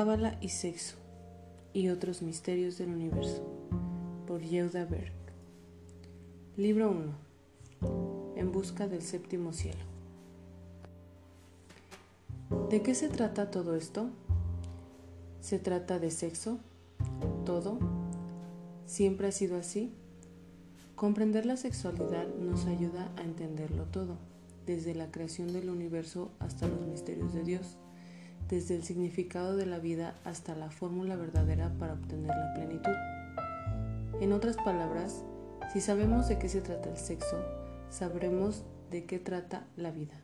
Cábala y sexo y otros misterios del universo por Yehuda Berg. Libro 1. En busca del séptimo cielo. ¿De qué se trata todo esto? ¿Se trata de sexo? ¿Todo? ¿Siempre ha sido así? Comprender la sexualidad nos ayuda a entenderlo todo, desde la creación del universo hasta los misterios de Dios, desde el significado de la vida hasta la fórmula verdadera para obtener la plenitud. En otras palabras, si sabemos de qué se trata el sexo, sabremos de qué trata la vida.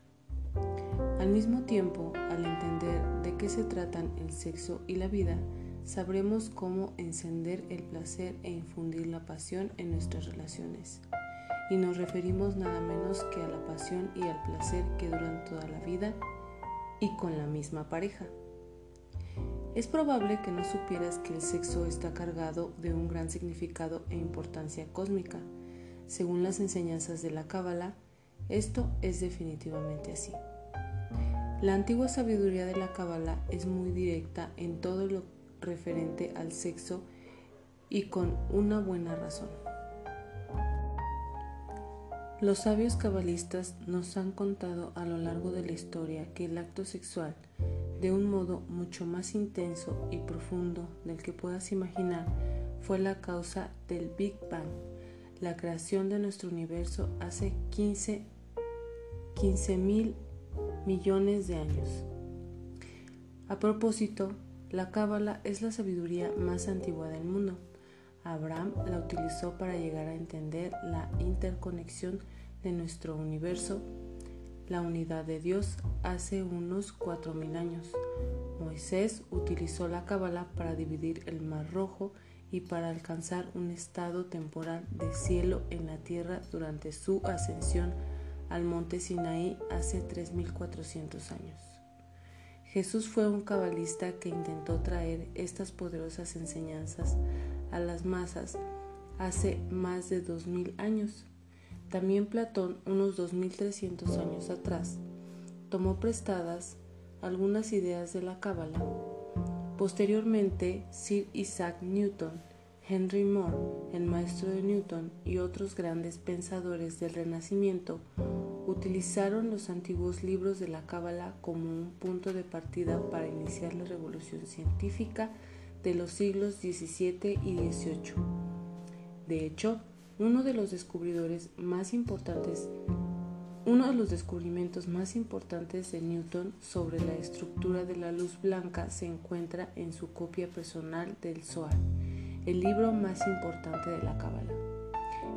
Al mismo tiempo, al entender de qué se tratan el sexo y la vida, sabremos cómo encender el placer e infundir la pasión en nuestras relaciones. Y nos referimos nada menos que a la pasión y al placer que duran toda la vida y con la misma pareja. Es probable que no supieras que el sexo está cargado de un gran significado e importancia cósmica. Según las enseñanzas de la Cábala, esto es definitivamente así. La antigua sabiduría de la Cábala es muy directa en todo lo referente al sexo y con una buena razón. Los sabios cabalistas nos han contado a lo largo de la historia que el acto sexual, de un modo mucho más intenso y profundo del que puedas imaginar, fue la causa del Big Bang, la creación de nuestro universo hace 15 mil millones de años. A propósito, la cábala es la sabiduría más antigua del mundo. Abraham la utilizó para llegar a entender la interconexión de nuestro universo, la unidad de Dios hace unos 4.000 años. Moisés utilizó la cábala para dividir el Mar Rojo y para alcanzar un estado temporal de cielo en la tierra durante su ascensión al monte Sinaí hace 3.400 años. Jesús fue un cabalista que intentó traer estas poderosas enseñanzas a las masas hace más de 2.000 años. También Platón, unos 2.300 años atrás, tomó prestadas algunas ideas de la Cábala. Posteriormente, Sir Isaac Newton, Henry Moore, el maestro de Newton y otros grandes pensadores del Renacimiento utilizaron los antiguos libros de la Cábala como un punto de partida para iniciar la revolución científica de los siglos XVII y XVIII. De hecho, uno de los descubridores más importantes uno de los descubrimientos más importantes de Newton sobre la estructura de la luz blanca se encuentra en su copia personal del Zohar, el libro más importante de la Cábala.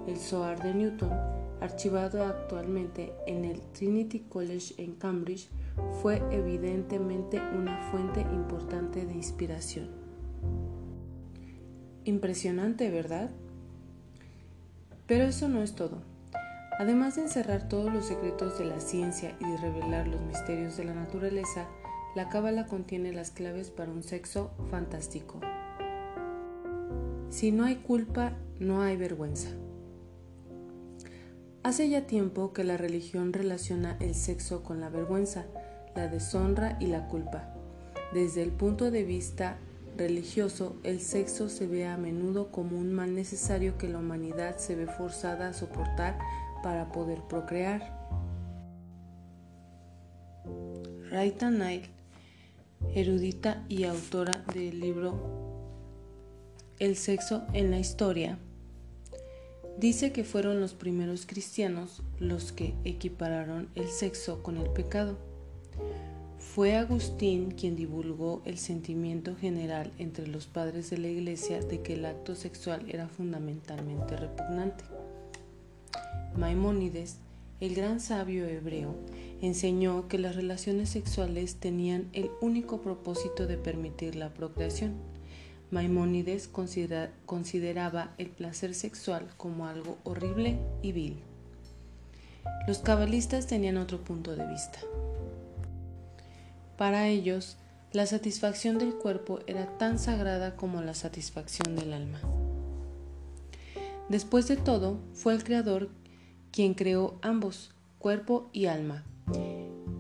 El Zohar de Newton archivado actualmente en el Trinity College en Cambridge, fue evidentemente una fuente importante de inspiración. Impresionante, ¿verdad? Pero eso no es todo. Además de encerrar todos los secretos de la ciencia y de revelar los misterios de la naturaleza, la cábala contiene las claves para un sexo fantástico. Si no hay culpa, no hay vergüenza. Hace ya tiempo que la religión relaciona el sexo con la vergüenza, la deshonra y la culpa. Desde el punto de vista religioso, el sexo se ve a menudo como un mal necesario que la humanidad se ve forzada a soportar para poder procrear. Raita Nail, erudita y autora del libro El sexo en la historia, Dice que fueron los primeros cristianos los que equipararon el sexo con el pecado. Fue Agustín quien divulgó el sentimiento general entre los padres de la iglesia de que el acto sexual era fundamentalmente repugnante. Maimónides, el gran sabio hebreo, enseñó que las relaciones sexuales tenían el único propósito de permitir la procreación Maimónides consideraba el placer sexual como algo horrible y vil. Los cabalistas tenían otro punto de vista. Para ellos, la satisfacción del cuerpo era tan sagrada como la satisfacción del alma. Después de todo, fue el Creador quien creó ambos, cuerpo y alma.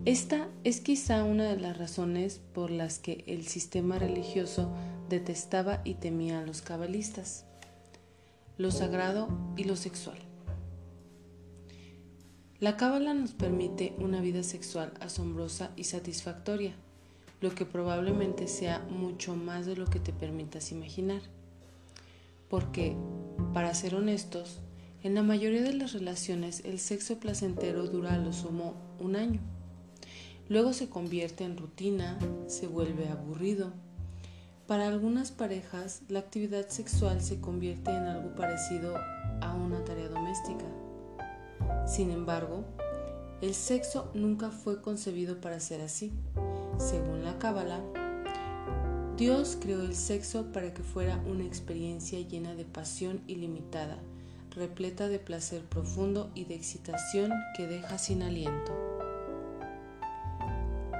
Esta es quizá una de las razones por las que el sistema religioso detestaba y temía a los cabalistas, lo sagrado y lo sexual. La cábala nos permite una vida sexual asombrosa y satisfactoria, lo que probablemente sea mucho más de lo que te permitas imaginar. Porque, para ser honestos, en la mayoría de las relaciones el sexo placentero dura a lo sumo un año. Luego se convierte en rutina, se vuelve aburrido. Para algunas parejas, la actividad sexual se convierte en algo parecido a una tarea doméstica. Sin embargo, el sexo nunca fue concebido para ser así. Según la Cábala, Dios creó el sexo para que fuera una experiencia llena de pasión ilimitada, repleta de placer profundo y de excitación que deja sin aliento.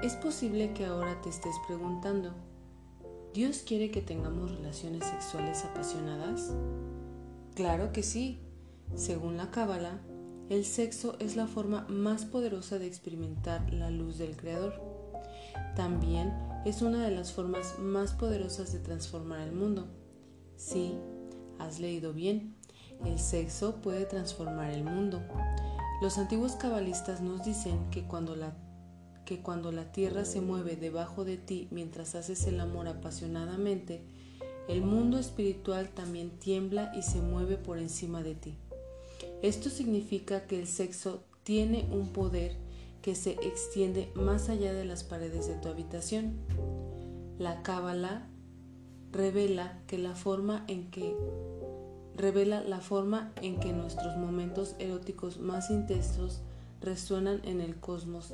Es posible que ahora te estés preguntando, ¿Dios quiere que tengamos relaciones sexuales apasionadas? Claro que sí. Según la Cábala, el sexo es la forma más poderosa de experimentar la luz del Creador. También es una de las formas más poderosas de transformar el mundo. Sí, has leído bien, el sexo puede transformar el mundo. Los antiguos cabalistas nos dicen que cuando la que cuando la tierra se mueve debajo de ti mientras haces el amor apasionadamente, el mundo espiritual también tiembla y se mueve por encima de ti. Esto significa que el sexo tiene un poder que se extiende más allá de las paredes de tu habitación. La cábala revela que la forma en que revela la forma en que nuestros momentos eróticos más intensos resuenan en el cosmos,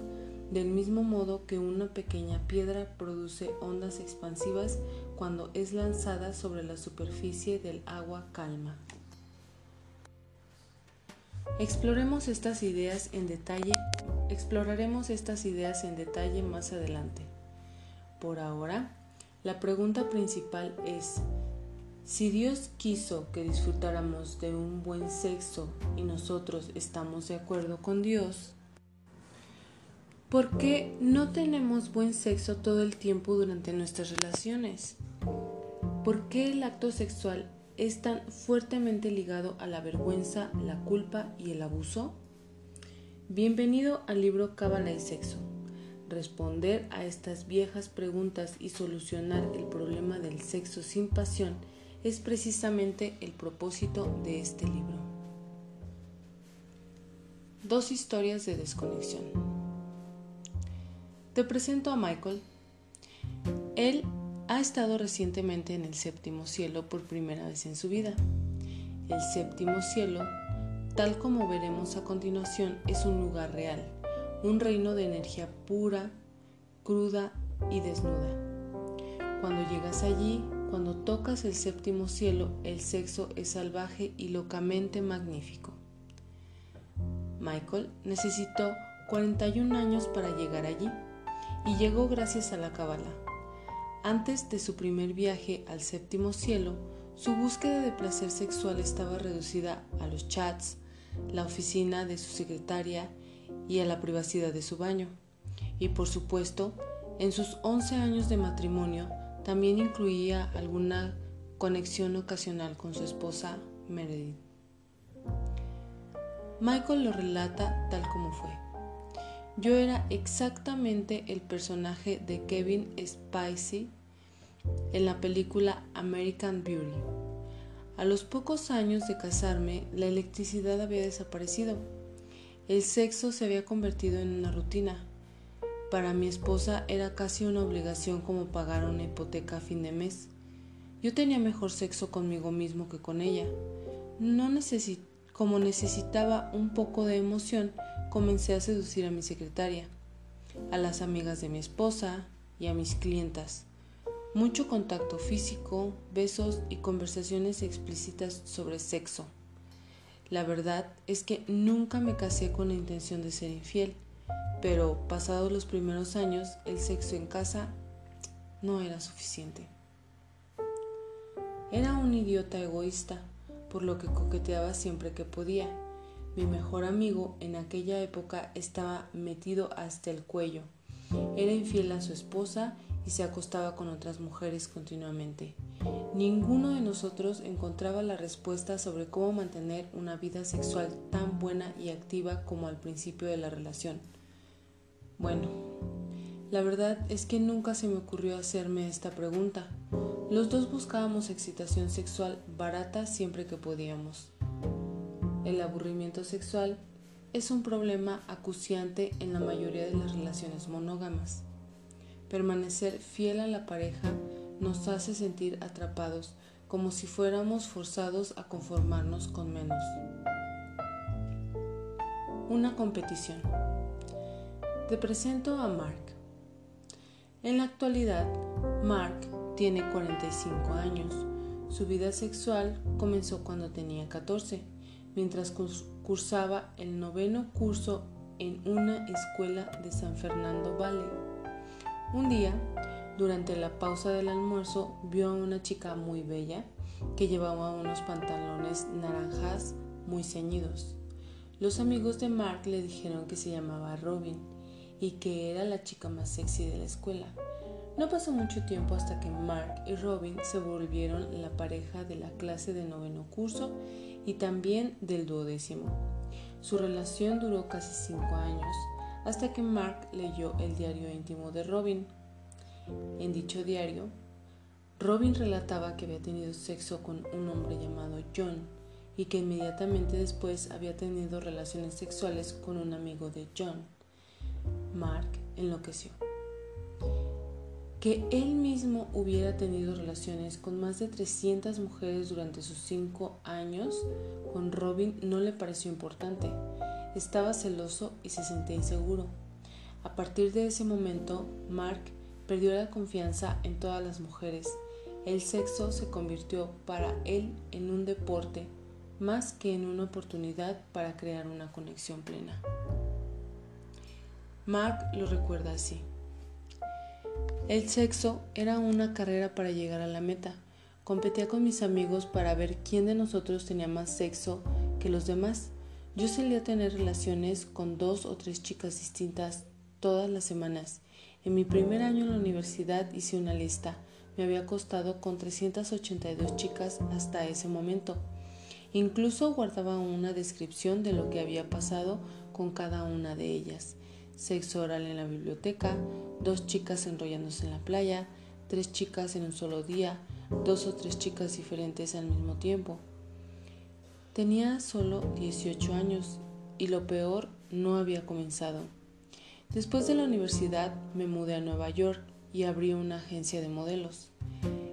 del mismo modo que una pequeña piedra produce ondas expansivas cuando es lanzada sobre la superficie del agua calma. Exploremos estas ideas en detalle, exploraremos estas ideas en detalle más adelante. Por ahora, la pregunta principal es, si Dios quiso que disfrutáramos de un buen sexo y nosotros estamos de acuerdo con Dios, ¿por qué no tenemos buen sexo todo el tiempo durante nuestras relaciones? ¿Por qué el acto sexual es tan fuertemente ligado a la vergüenza, la culpa y el abuso? Bienvenido al libro Cábala y Sexo. Responder a estas viejas preguntas y solucionar el problema del sexo sin pasión es precisamente el propósito de este libro. Dos historias de desconexión. Te presento a Michael. Él ha estado recientemente en el séptimo cielo por primera vez en su vida. El séptimo cielo, tal como veremos a continuación, es un lugar real, un reino de energía pura, cruda y desnuda. Cuando llegas allí, cuando tocas el séptimo cielo, el sexo es salvaje y locamente magnífico. Michael necesitó 41 años para llegar allí y llegó gracias a la Kabbalah antes de su primer viaje al séptimo cielo, su búsqueda de placer sexual estaba reducida a los chats, la oficina de su secretaria y a la privacidad de su baño. Y por supuesto, en sus 11 años de matrimonio también incluía alguna conexión ocasional con su esposa Meredith. Michael lo relata tal como fue. Yo era exactamente el personaje de Kevin Spacey en la película American Beauty. A los pocos años de casarme, la electricidad había desaparecido. El sexo se había convertido en una rutina. Para mi esposa era casi una obligación como pagar una hipoteca a fin de mes. Yo tenía mejor sexo conmigo mismo que con ella. Como necesitaba un poco de emoción, comencé a seducir a mi secretaria, a las amigas de mi esposa y a mis clientas. Mucho contacto físico, besos y conversaciones explícitas sobre sexo. La verdad es que nunca me casé con la intención de ser infiel, pero pasados los primeros años el sexo en casa no era suficiente. Era un idiota egoísta, por lo que coqueteaba siempre que podía Mi mejor amigo en aquella época estaba metido hasta el cuello. Era infiel a su esposa y se acostaba con otras mujeres continuamente. Ninguno de nosotros encontraba la respuesta sobre cómo mantener una vida sexual tan buena y activa como al principio de la relación. Bueno, la verdad es que nunca se me ocurrió hacerme esta pregunta. Los dos buscábamos excitación sexual barata siempre que podíamos. El aburrimiento sexual es un problema acuciante en la mayoría de las relaciones monógamas. Permanecer fiel a la pareja nos hace sentir atrapados, como si fuéramos forzados a conformarnos con menos. Una competición. Te presento a Mark. En la actualidad, Mark tiene 45 años. Su vida sexual comenzó cuando tenía 14, mientras cursaba el noveno curso en una escuela de San Fernando Valley. Un día, durante la pausa del almuerzo, vio a una chica muy bella que llevaba unos pantalones naranjas muy ceñidos. Los amigos de Mark le dijeron que se llamaba Robin y que era la chica más sexy de la escuela. No pasó mucho tiempo hasta que Mark y Robin se volvieron la pareja de la clase de noveno curso y también del duodécimo. Su relación duró casi cinco años, hasta que Mark leyó el diario íntimo de Robin, en dicho diario, Robin relataba que había tenido sexo con un hombre llamado John y que inmediatamente después había tenido relaciones sexuales con un amigo de John. Mark enloqueció. Que él mismo hubiera tenido relaciones con más de 300 mujeres durante sus cinco años con Robin no le pareció importante. Estaba celoso y se sentía inseguro. A partir de ese momento, Mark Perdió la confianza en todas las mujeres. El sexo se convirtió para él en un deporte más que en una oportunidad para crear una conexión plena. Mark lo recuerda así. El sexo era una carrera para llegar a la meta. Competía con mis amigos para ver quién de nosotros tenía más sexo que los demás. Yo solía tener relaciones con dos o tres chicas distintas todas las semanas en mi primer año en la universidad hice una lista. Me había acostado con 382 chicas hasta ese momento. Incluso guardaba una descripción de lo que había pasado con cada una de ellas. Sexo oral en la biblioteca, dos chicas enrollándose en la playa, tres chicas en un solo día, dos o tres chicas diferentes al mismo tiempo. Tenía solo 18 años y lo peor no había comenzado. Después de la universidad me mudé a Nueva York y abrí una agencia de modelos.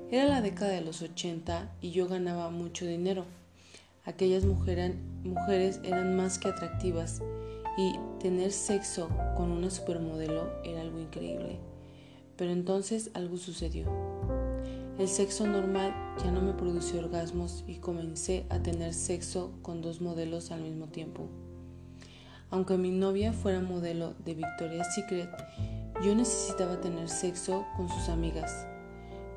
Era la década de los 80 y yo ganaba mucho dinero. Aquellas mujeres eran más que atractivas y tener sexo con una supermodelo era algo increíble. Pero entonces algo sucedió. El sexo normal ya no me produció orgasmos y comencé a tener sexo con dos modelos al mismo tiempo. Aunque mi novia fuera modelo de Victoria's Secret, yo necesitaba tener sexo con sus amigas.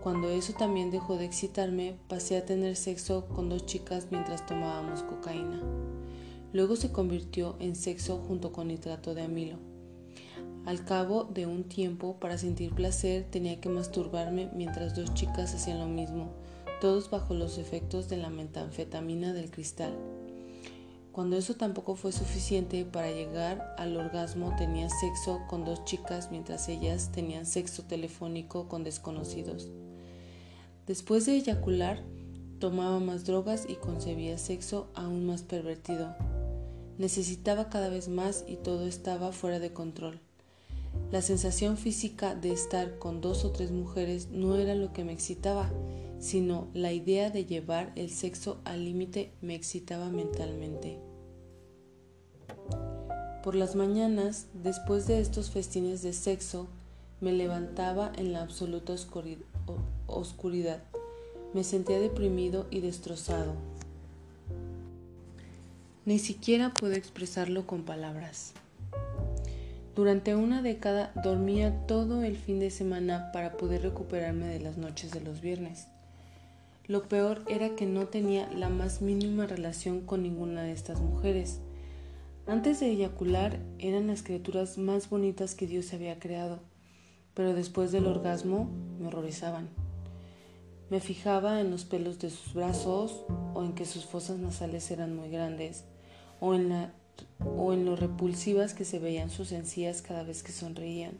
Cuando eso también dejó de excitarme, pasé a tener sexo con dos chicas mientras tomábamos cocaína. Luego se convirtió en sexo junto con nitrato de amilo. Al cabo de un tiempo, para sentir placer, tenía que masturbarme mientras dos chicas hacían lo mismo, todos bajo los efectos de la metanfetamina del cristal. Cuando eso tampoco fue suficiente para llegar al orgasmo, tenía sexo con dos chicas mientras ellas tenían sexo telefónico con desconocidos. Después de eyacular, tomaba más drogas y concebía sexo aún más pervertido. Necesitaba cada vez más y todo estaba fuera de control. La sensación física de estar con dos o tres mujeres no era lo que me excitaba, sino la idea de llevar el sexo al límite me excitaba mentalmente. Por las mañanas, después de estos festines de sexo, me levantaba en la absoluta oscuridad. Me sentía deprimido y destrozado. Ni siquiera puedo expresarlo con palabras. Durante una década dormía todo el fin de semana para poder recuperarme de las noches de los viernes. Lo peor era que no tenía la más mínima relación con ninguna de estas mujeres. Antes de eyacular eran las criaturas más bonitas que Dios había creado, pero después del orgasmo me horrorizaban. Me fijaba en los pelos de sus brazos o en que sus fosas nasales eran muy grandes o en, la, o en lo repulsivas que se veían sus encías cada vez que sonreían.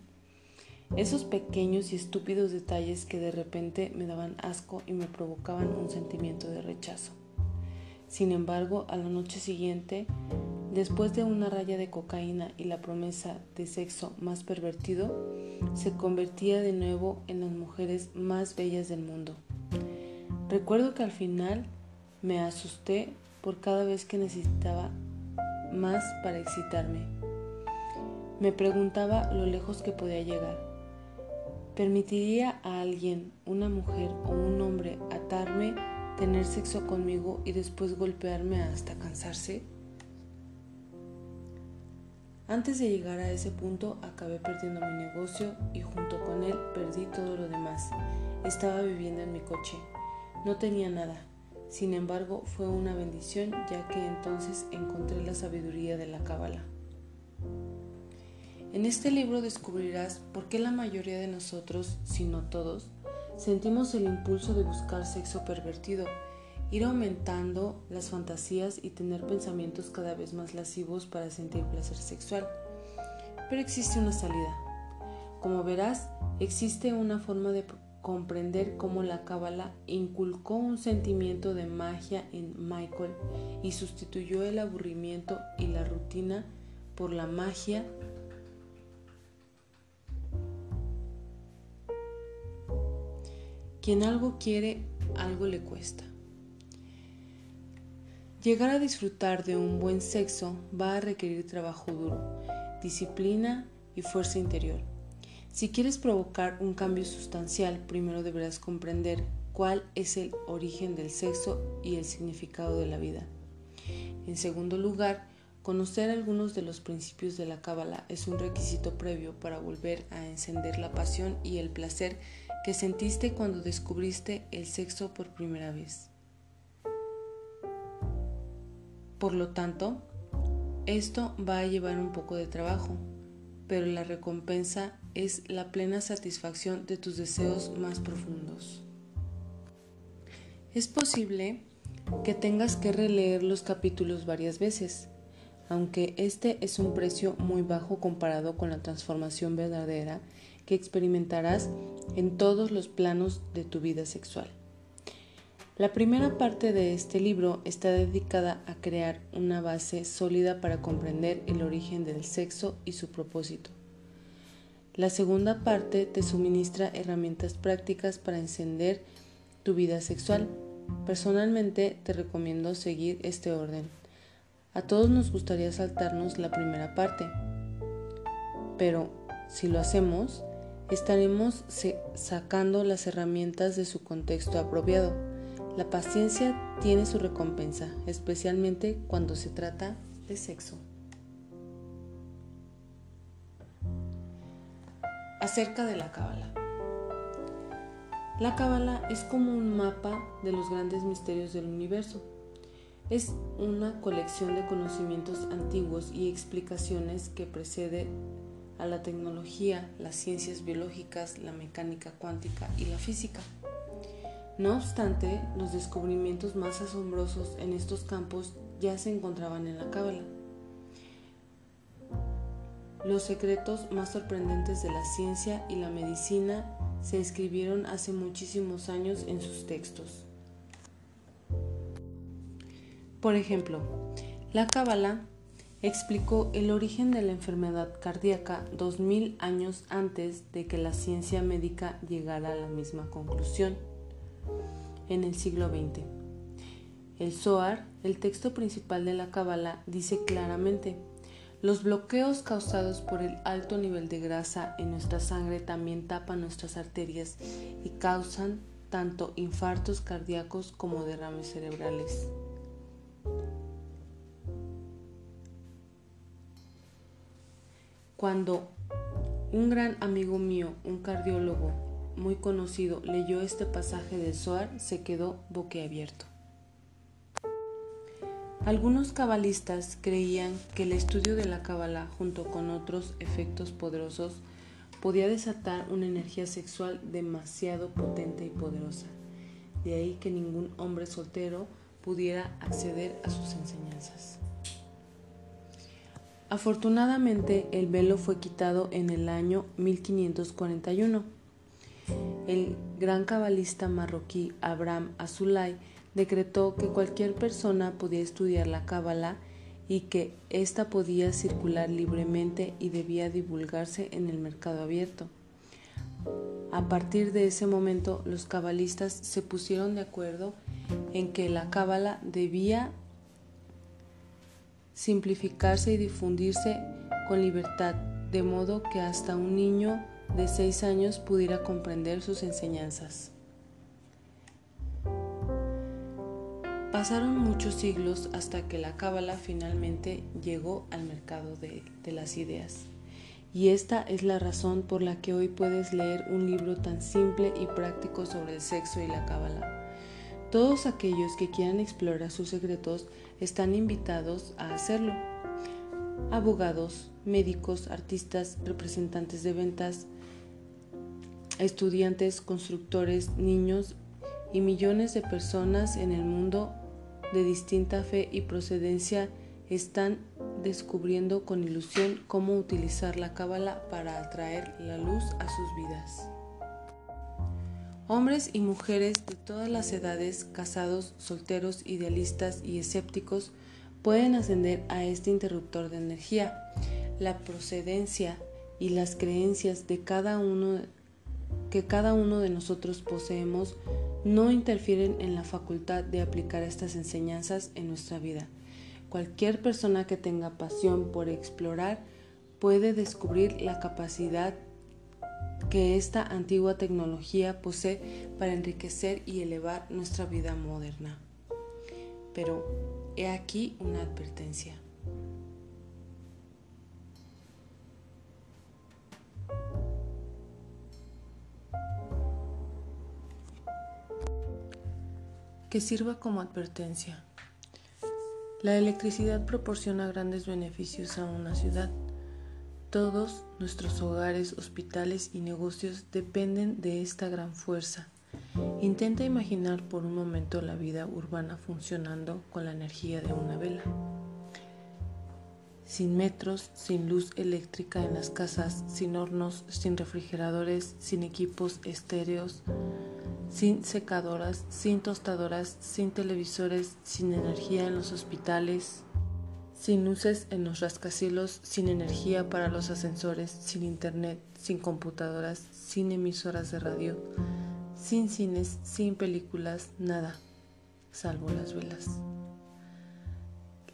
Esos pequeños y estúpidos detalles que de repente me daban asco y me provocaban un sentimiento de rechazo. Sin embargo, a la noche siguiente, después de una raya de cocaína y la promesa de sexo más pervertido, se convertía de nuevo en las mujeres más bellas del mundo. Recuerdo que al final me asusté por cada vez que necesitaba más para excitarme. Me preguntaba lo lejos que podía llegar. ¿Permitiría a alguien, una mujer o un hombre, atarme, tener sexo conmigo y después golpearme hasta cansarse? Antes de llegar a ese punto acabé perdiendo mi negocio y junto con él perdí todo lo demás. Estaba viviendo en mi coche. No tenía nada. Sin embargo, fue una bendición ya que entonces encontré la sabiduría de la cábala. En este libro descubrirás por qué la mayoría de nosotros, si no todos, sentimos el impulso de buscar sexo pervertido, ir aumentando las fantasías y tener pensamientos cada vez más lascivos para sentir placer sexual. Pero existe una salida. Como verás, existe una forma de comprender cómo la cábala inculcó un sentimiento de magia en Michael y sustituyó el aburrimiento y la rutina por la magia Quien algo quiere, algo le cuesta. Llegar a disfrutar de un buen sexo va a requerir trabajo duro, disciplina y fuerza interior. Si quieres provocar un cambio sustancial, primero deberás comprender cuál es el origen del sexo y el significado de la vida. En segundo lugar, conocer algunos de los principios de la Cábala es un requisito previo para volver a encender la pasión y el placer que sentiste cuando descubriste el sexo por primera vez. Por lo tanto, esto va a llevar un poco de trabajo, pero la recompensa es la plena satisfacción de tus deseos más profundos. Es posible que tengas que releer los capítulos varias veces, aunque este es un precio muy bajo comparado con la transformación verdadera que experimentarás en todos los planos de tu vida sexual. La primera parte de este libro está dedicada a crear una base sólida para comprender el origen del sexo y su propósito. La segunda parte te suministra herramientas prácticas para encender tu vida sexual. Personalmente te recomiendo seguir este orden. A todos nos gustaría saltarnos la primera parte, pero si lo hacemos, estaremos sacando las herramientas de su contexto apropiado. La paciencia tiene su recompensa, especialmente cuando se trata de sexo. Acerca de la cábala. La cábala es como un mapa de los grandes misterios del universo. Es una colección de conocimientos antiguos y explicaciones que precede a la tecnología, las ciencias biológicas, la mecánica cuántica y la física. No obstante, los descubrimientos más asombrosos en estos campos ya se encontraban en la Cábala. Los secretos más sorprendentes de la ciencia y la medicina se escribieron hace muchísimos años en sus textos. Por ejemplo, la Cábala explicó el origen de la enfermedad cardíaca 2000 años antes de que la ciencia médica llegara a la misma conclusión, en el siglo XX. El Zohar, el texto principal de la Cábala, dice claramente, los bloqueos causados por el alto nivel de grasa en nuestra sangre también tapan nuestras arterias y causan tanto infartos cardíacos como derrames cerebrales. Cuando un gran amigo mío, un cardiólogo muy conocido, leyó este pasaje del Zohar, se quedó boquiabierto. Algunos cabalistas creían que el estudio de la cábala junto con otros efectos poderosos podía desatar una energía sexual demasiado potente y poderosa. De ahí que ningún hombre soltero pudiera acceder a sus enseñanzas. Afortunadamente, el velo fue quitado en el año 1541. El gran cabalista marroquí Abraham Azulay decretó que cualquier persona podía estudiar la cábala y que ésta podía circular libremente y debía divulgarse en el mercado abierto. A partir de ese momento, los cabalistas se pusieron de acuerdo en que la cábala debía simplificarse y difundirse con libertad, de modo que hasta un niño de seis años pudiera comprender sus enseñanzas. Pasaron muchos siglos hasta que la cábala finalmente llegó al mercado de, de, las ideas. Y esta es la razón por la que hoy puedes leer un libro tan simple y práctico sobre el sexo y la cábala. Todos aquellos que quieran explorar sus secretos están invitados a hacerlo. Abogados, médicos, artistas, representantes de ventas, estudiantes, constructores, niños y millones de personas en el mundo de distinta fe y procedencia están descubriendo con ilusión cómo utilizar la cábala para atraer la luz a sus vidas. Hombres y mujeres de todas las edades, casados, solteros, idealistas y escépticos, pueden ascender a este interruptor de energía. La procedencia y las creencias de cada uno que cada uno de nosotros poseemos no interfieren en la facultad de aplicar estas enseñanzas en nuestra vida. Cualquier persona que tenga pasión por explorar puede descubrir la capacidad que esta antigua tecnología posee para enriquecer y elevar nuestra vida moderna. Pero he aquí una advertencia. Que sirva como advertencia. La electricidad proporciona grandes beneficios a una ciudad todos nuestros hogares, hospitales y negocios dependen de esta gran fuerza. Intenta imaginar por un momento la vida urbana funcionando con la energía de una vela. Sin metros, sin luz eléctrica en las casas, sin hornos, sin refrigeradores, sin equipos estéreos, sin secadoras, sin tostadoras, sin televisores, sin energía en los hospitales, sin luces en los rascacielos, sin energía para los ascensores, sin internet, sin computadoras, sin emisoras de radio, sin cines, sin películas, nada, salvo las velas.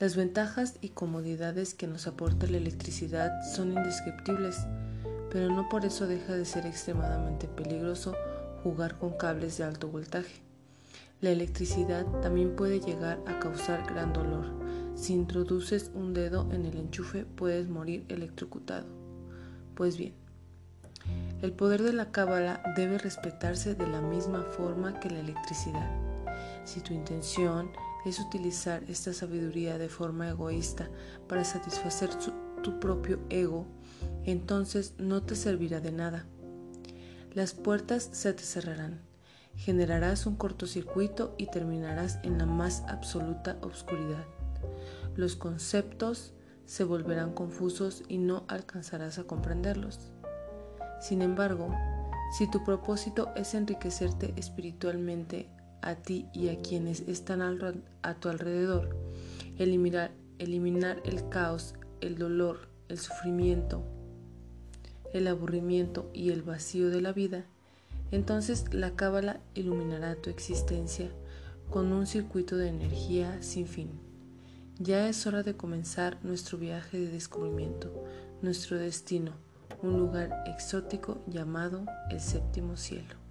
Las ventajas y comodidades que nos aporta la electricidad son indescriptibles, pero no por eso deja de ser extremadamente peligroso jugar con cables de alto voltaje. La electricidad también puede llegar a causar gran dolor. Si introduces un dedo en el enchufe puedes morir electrocutado. Pues bien, el poder de la cábala debe respetarse de la misma forma que la electricidad. Si tu intención es utilizar esta sabiduría de forma egoísta para satisfacer tu propio ego, entonces no te servirá de nada. Las puertas se te cerrarán generarás un cortocircuito y terminarás en la más absoluta oscuridad. Los conceptos se volverán confusos y no alcanzarás a comprenderlos. Sin embargo, si tu propósito es enriquecerte espiritualmente a ti y a quienes están a tu alrededor, eliminar, eliminar el caos, el dolor, el sufrimiento, el aburrimiento y el vacío de la vida, entonces la cábala iluminará tu existencia con un circuito de energía sin fin. Ya es hora de comenzar nuestro viaje de descubrimiento, nuestro destino, un lugar exótico llamado el séptimo cielo.